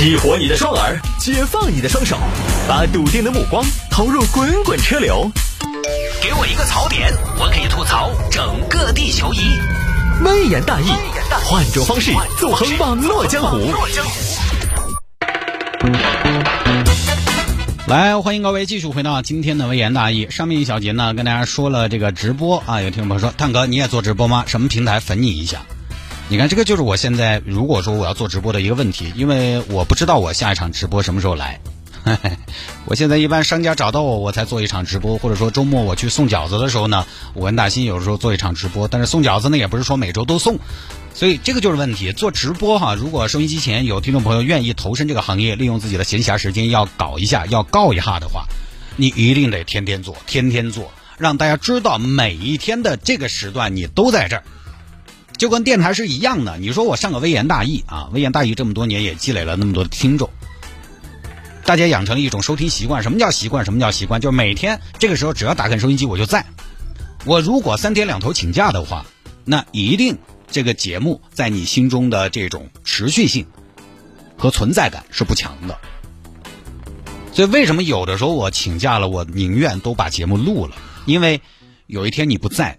激活你的双耳，解放你的双手，把笃定的目光投入滚滚车流。给我一个槽点，我可以吐槽整个地球仪。微言大义，换种方式纵横网络江湖。来，欢迎各位继续回到今天的微言大义。上面一小节呢，跟大家说了这个直播啊，有听众朋友说，探哥你也做直播吗？什么平台粉你一下？你看，这个就是我现在如果说我要做直播的一个问题，因为我不知道我下一场直播什么时候来。我现在一般商家找到我，我才做一场直播，或者说周末我去送饺子的时候呢，我跟大新有时候做一场直播。但是送饺子呢，也不是说每周都送，所以这个就是问题。做直播哈，如果收音机前有听众朋友愿意投身这个行业，利用自己的闲暇时间要搞一下，要告一下的话，你一定得天天做，天天做，让大家知道每一天的这个时段你都在这儿。就跟电台是一样的，你说我上个微言大义啊，微言大义这么多年也积累了那么多的听众，大家养成一种收听习惯。什么叫习惯？什么叫习惯？就是每天这个时候只要打开收音机我就在。我如果三天两头请假的话，那一定这个节目在你心中的这种持续性和存在感是不强的。所以为什么有的时候我请假了，我宁愿都把节目录了，因为有一天你不在，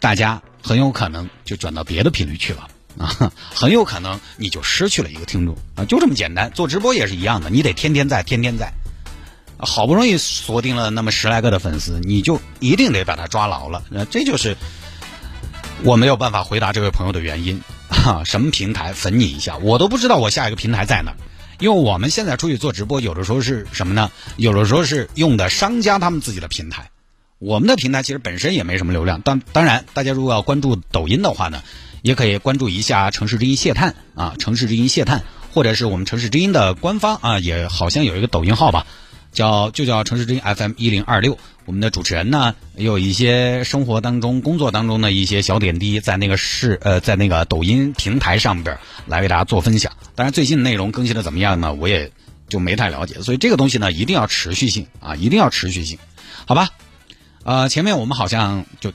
大家。很有可能就转到别的频率去了啊，很有可能你就失去了一个听众啊，就这么简单。做直播也是一样的，你得天天在，天天在，好不容易锁定了那么十来个的粉丝，你就一定得把他抓牢了。那这就是我没有办法回答这位朋友的原因 啊。什么平台粉你一下，我都不知道我下一个平台在哪，因为我们现在出去做直播，有的时候是什么呢？有的时候是用的商家他们自己的平台。我们的平台其实本身也没什么流量，当当然，大家如果要关注抖音的话呢，也可以关注一下城市之音谢探啊，城市之音谢探，或者是我们城市之音的官方啊，也好像有一个抖音号吧，叫就叫城市之音 FM 一零二六。我们的主持人呢，也有一些生活当中、工作当中的一些小点滴，在那个是呃，在那个抖音平台上边来为大家做分享。当然，最近内容更新的怎么样呢？我也就没太了解，所以这个东西呢，一定要持续性啊，一定要持续性，好吧？呃，前面我们好像就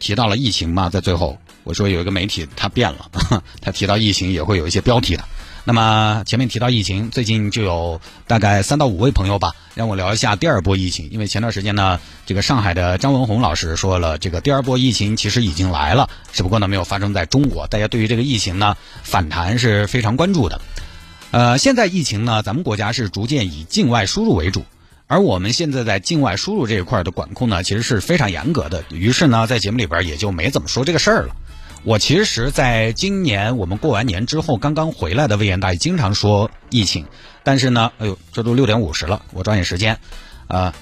提到了疫情嘛，在最后我说有一个媒体他变了，他提到疫情也会有一些标题的。那么前面提到疫情，最近就有大概三到五位朋友吧，让我聊一下第二波疫情。因为前段时间呢，这个上海的张文宏老师说了，这个第二波疫情其实已经来了，只不过呢没有发生在中国。大家对于这个疫情呢反弹是非常关注的。呃，现在疫情呢，咱们国家是逐渐以境外输入为主。而我们现在在境外输入这一块的管控呢，其实是非常严格的。于是呢，在节目里边也就没怎么说这个事儿了。我其实在今年我们过完年之后刚刚回来的魏延大爷经常说疫情，但是呢，哎呦，这都六点五十了，我抓紧时间，啊，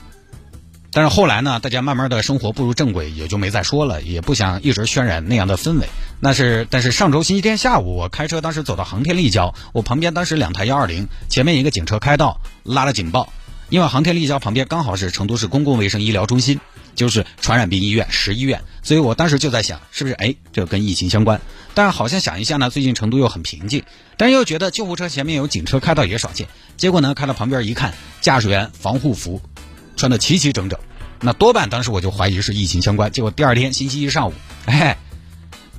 但是后来呢，大家慢慢的生活步入正轨，也就没再说了，也不想一直渲染那样的氛围。那是，但是上周星期天下午，我开车当时走到航天立交，我旁边当时两台幺二零，前面一个警车开道拉了警报。因为航天立交旁边刚好是成都市公共卫生医疗中心，就是传染病医院十医院，所以我当时就在想，是不是哎，这跟疫情相关？但好像想一下呢，最近成都又很平静，但又觉得救护车前面有警车开道也少见。结果呢，开到旁边一看，驾驶员防护服穿的齐齐整整，那多半当时我就怀疑是疫情相关。结果第二天星期一上午，哎。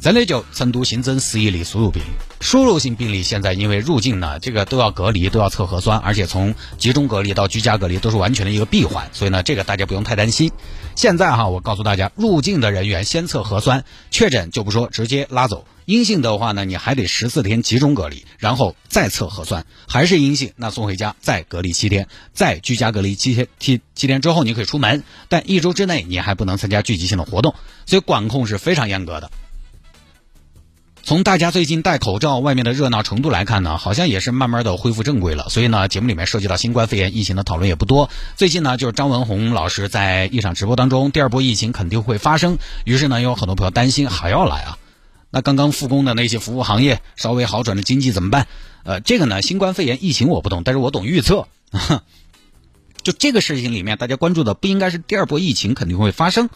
真的就成都新增十一例输入病例，输入性病例现在因为入境呢，这个都要隔离，都要测核酸，而且从集中隔离到居家隔离都是完全的一个闭环，所以呢，这个大家不用太担心。现在哈，我告诉大家，入境的人员先测核酸，确诊就不说，直接拉走。阴性的话呢，你还得十四天集中隔离，然后再测核酸，还是阴性，那送回家再隔离七天，再居家隔离七天，七七天之后你可以出门，但一周之内你还不能参加聚集性的活动，所以管控是非常严格的。从大家最近戴口罩、外面的热闹程度来看呢，好像也是慢慢的恢复正规了。所以呢，节目里面涉及到新冠肺炎疫情的讨论也不多。最近呢，就是张文宏老师在一场直播当中，第二波疫情肯定会发生。于是呢，有很多朋友担心还要来啊。那刚刚复工的那些服务行业，稍微好转的经济怎么办？呃，这个呢，新冠肺炎疫情我不懂，但是我懂预测。就这个事情里面，大家关注的不应该是第二波疫情肯定会发生。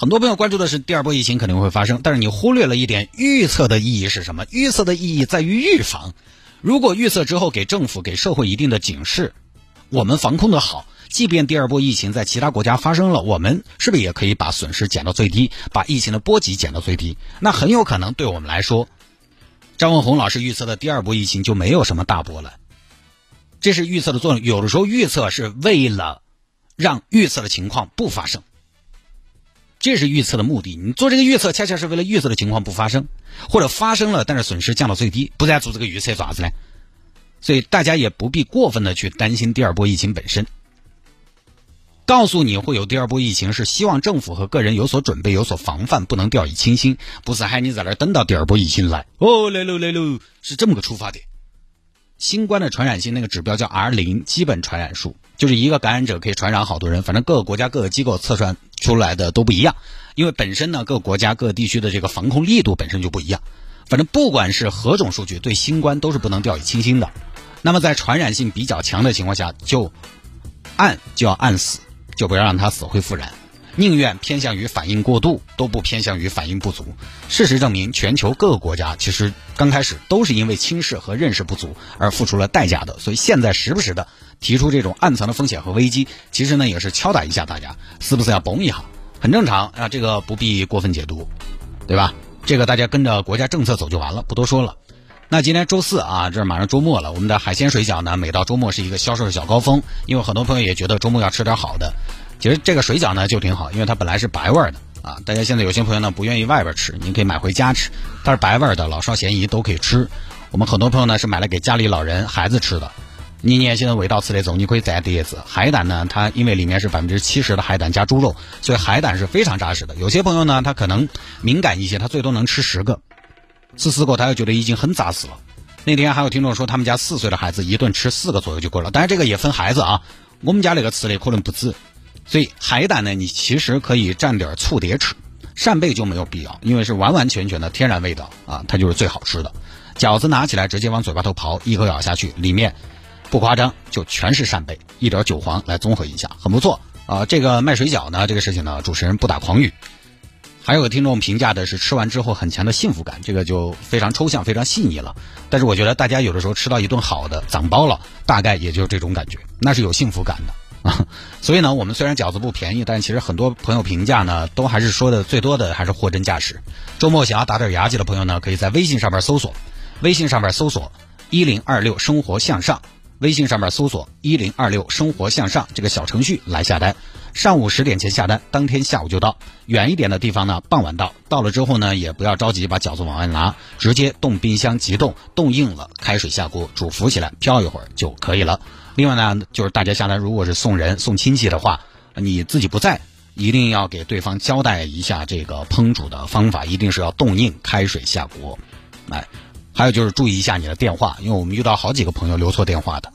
很多朋友关注的是第二波疫情肯定会发生，但是你忽略了一点，预测的意义是什么？预测的意义在于预防。如果预测之后给政府、给社会一定的警示，我们防控的好，即便第二波疫情在其他国家发生了，我们是不是也可以把损失减到最低，把疫情的波及减到最低？那很有可能对我们来说，张文宏老师预测的第二波疫情就没有什么大波澜。这是预测的作用。有的时候预测是为了让预测的情况不发生，这是预测的目的。你做这个预测，恰恰是为了预测的情况不发生，或者发生了，但是损失降到最低。不再做这个预测爪子呢？所以大家也不必过分的去担心第二波疫情本身。告诉你会有第二波疫情，是希望政府和个人有所准备、有所防范，不能掉以轻心。不是喊你在那等到第二波疫情来哦，来喽来喽，是这么个出发点。新冠的传染性那个指标叫 R 零，基本传染数，就是一个感染者可以传染好多人。反正各个国家各个机构测算出来的都不一样，因为本身呢各个国家各个地区的这个防控力度本身就不一样。反正不管是何种数据，对新冠都是不能掉以轻心的。那么在传染性比较强的情况下，就按就要按死。就不要让它死灰复燃，宁愿偏向于反应过度，都不偏向于反应不足。事实证明，全球各个国家其实刚开始都是因为轻视和认识不足而付出了代价的。所以现在时不时的提出这种暗藏的风险和危机，其实呢也是敲打一下大家，是不是要绷一下？很正常啊，这个不必过分解读，对吧？这个大家跟着国家政策走就完了，不多说了。那今天周四啊，这马上周末了。我们的海鲜水饺呢，每到周末是一个销售的小高峰，因为很多朋友也觉得周末要吃点好的。其实这个水饺呢就挺好，因为它本来是白味的啊。大家现在有些朋友呢不愿意外边吃，您可以买回家吃，它是白味的，老少咸宜都可以吃。我们很多朋友呢是买来给家里老人、孩子吃的。你年现在味道吃那种，你可以蘸碟子。海胆呢，它因为里面是百分之七十的海胆加猪肉，所以海胆是非常扎实的。有些朋友呢，他可能敏感一些，他最多能吃十个。吃四个，他又觉得已经很扎实了。那天还有听众说，他们家四岁的孩子一顿吃四个左右就够了。当然，这个也分孩子啊。我们家那个吃的可能不止。所以海胆呢，你其实可以蘸点醋碟吃。扇贝就没有必要，因为是完完全全的天然味道啊，它就是最好吃的。饺子拿起来直接往嘴巴头刨，一口咬下去，里面不夸张就全是扇贝，一点韭黄来综合一下，很不错啊。这个卖水饺呢，这个事情呢，主持人不打诳语。还有个听众评价的是吃完之后很强的幸福感，这个就非常抽象、非常细腻了。但是我觉得大家有的时候吃到一顿好的，长包了，大概也就是这种感觉，那是有幸福感的 所以呢，我们虽然饺子不便宜，但其实很多朋友评价呢，都还是说的最多的还是货真价实。周末想要打点牙祭的朋友呢，可以在微信上面搜索，微信上面搜索一零二六生活向上。微信上面搜索“一零二六生活向上”这个小程序来下单，上午十点前下单，当天下午就到。远一点的地方呢，傍晚到。到了之后呢，也不要着急把饺子往外拿，直接冻冰箱急冻，冻硬了，开水下锅煮浮起来，飘一会儿就可以了。另外呢，就是大家下单如果是送人送亲戚的话，你自己不在，一定要给对方交代一下这个烹煮的方法，一定是要冻硬，开水下锅。哎。还有就是注意一下你的电话，因为我们遇到好几个朋友留错电话的。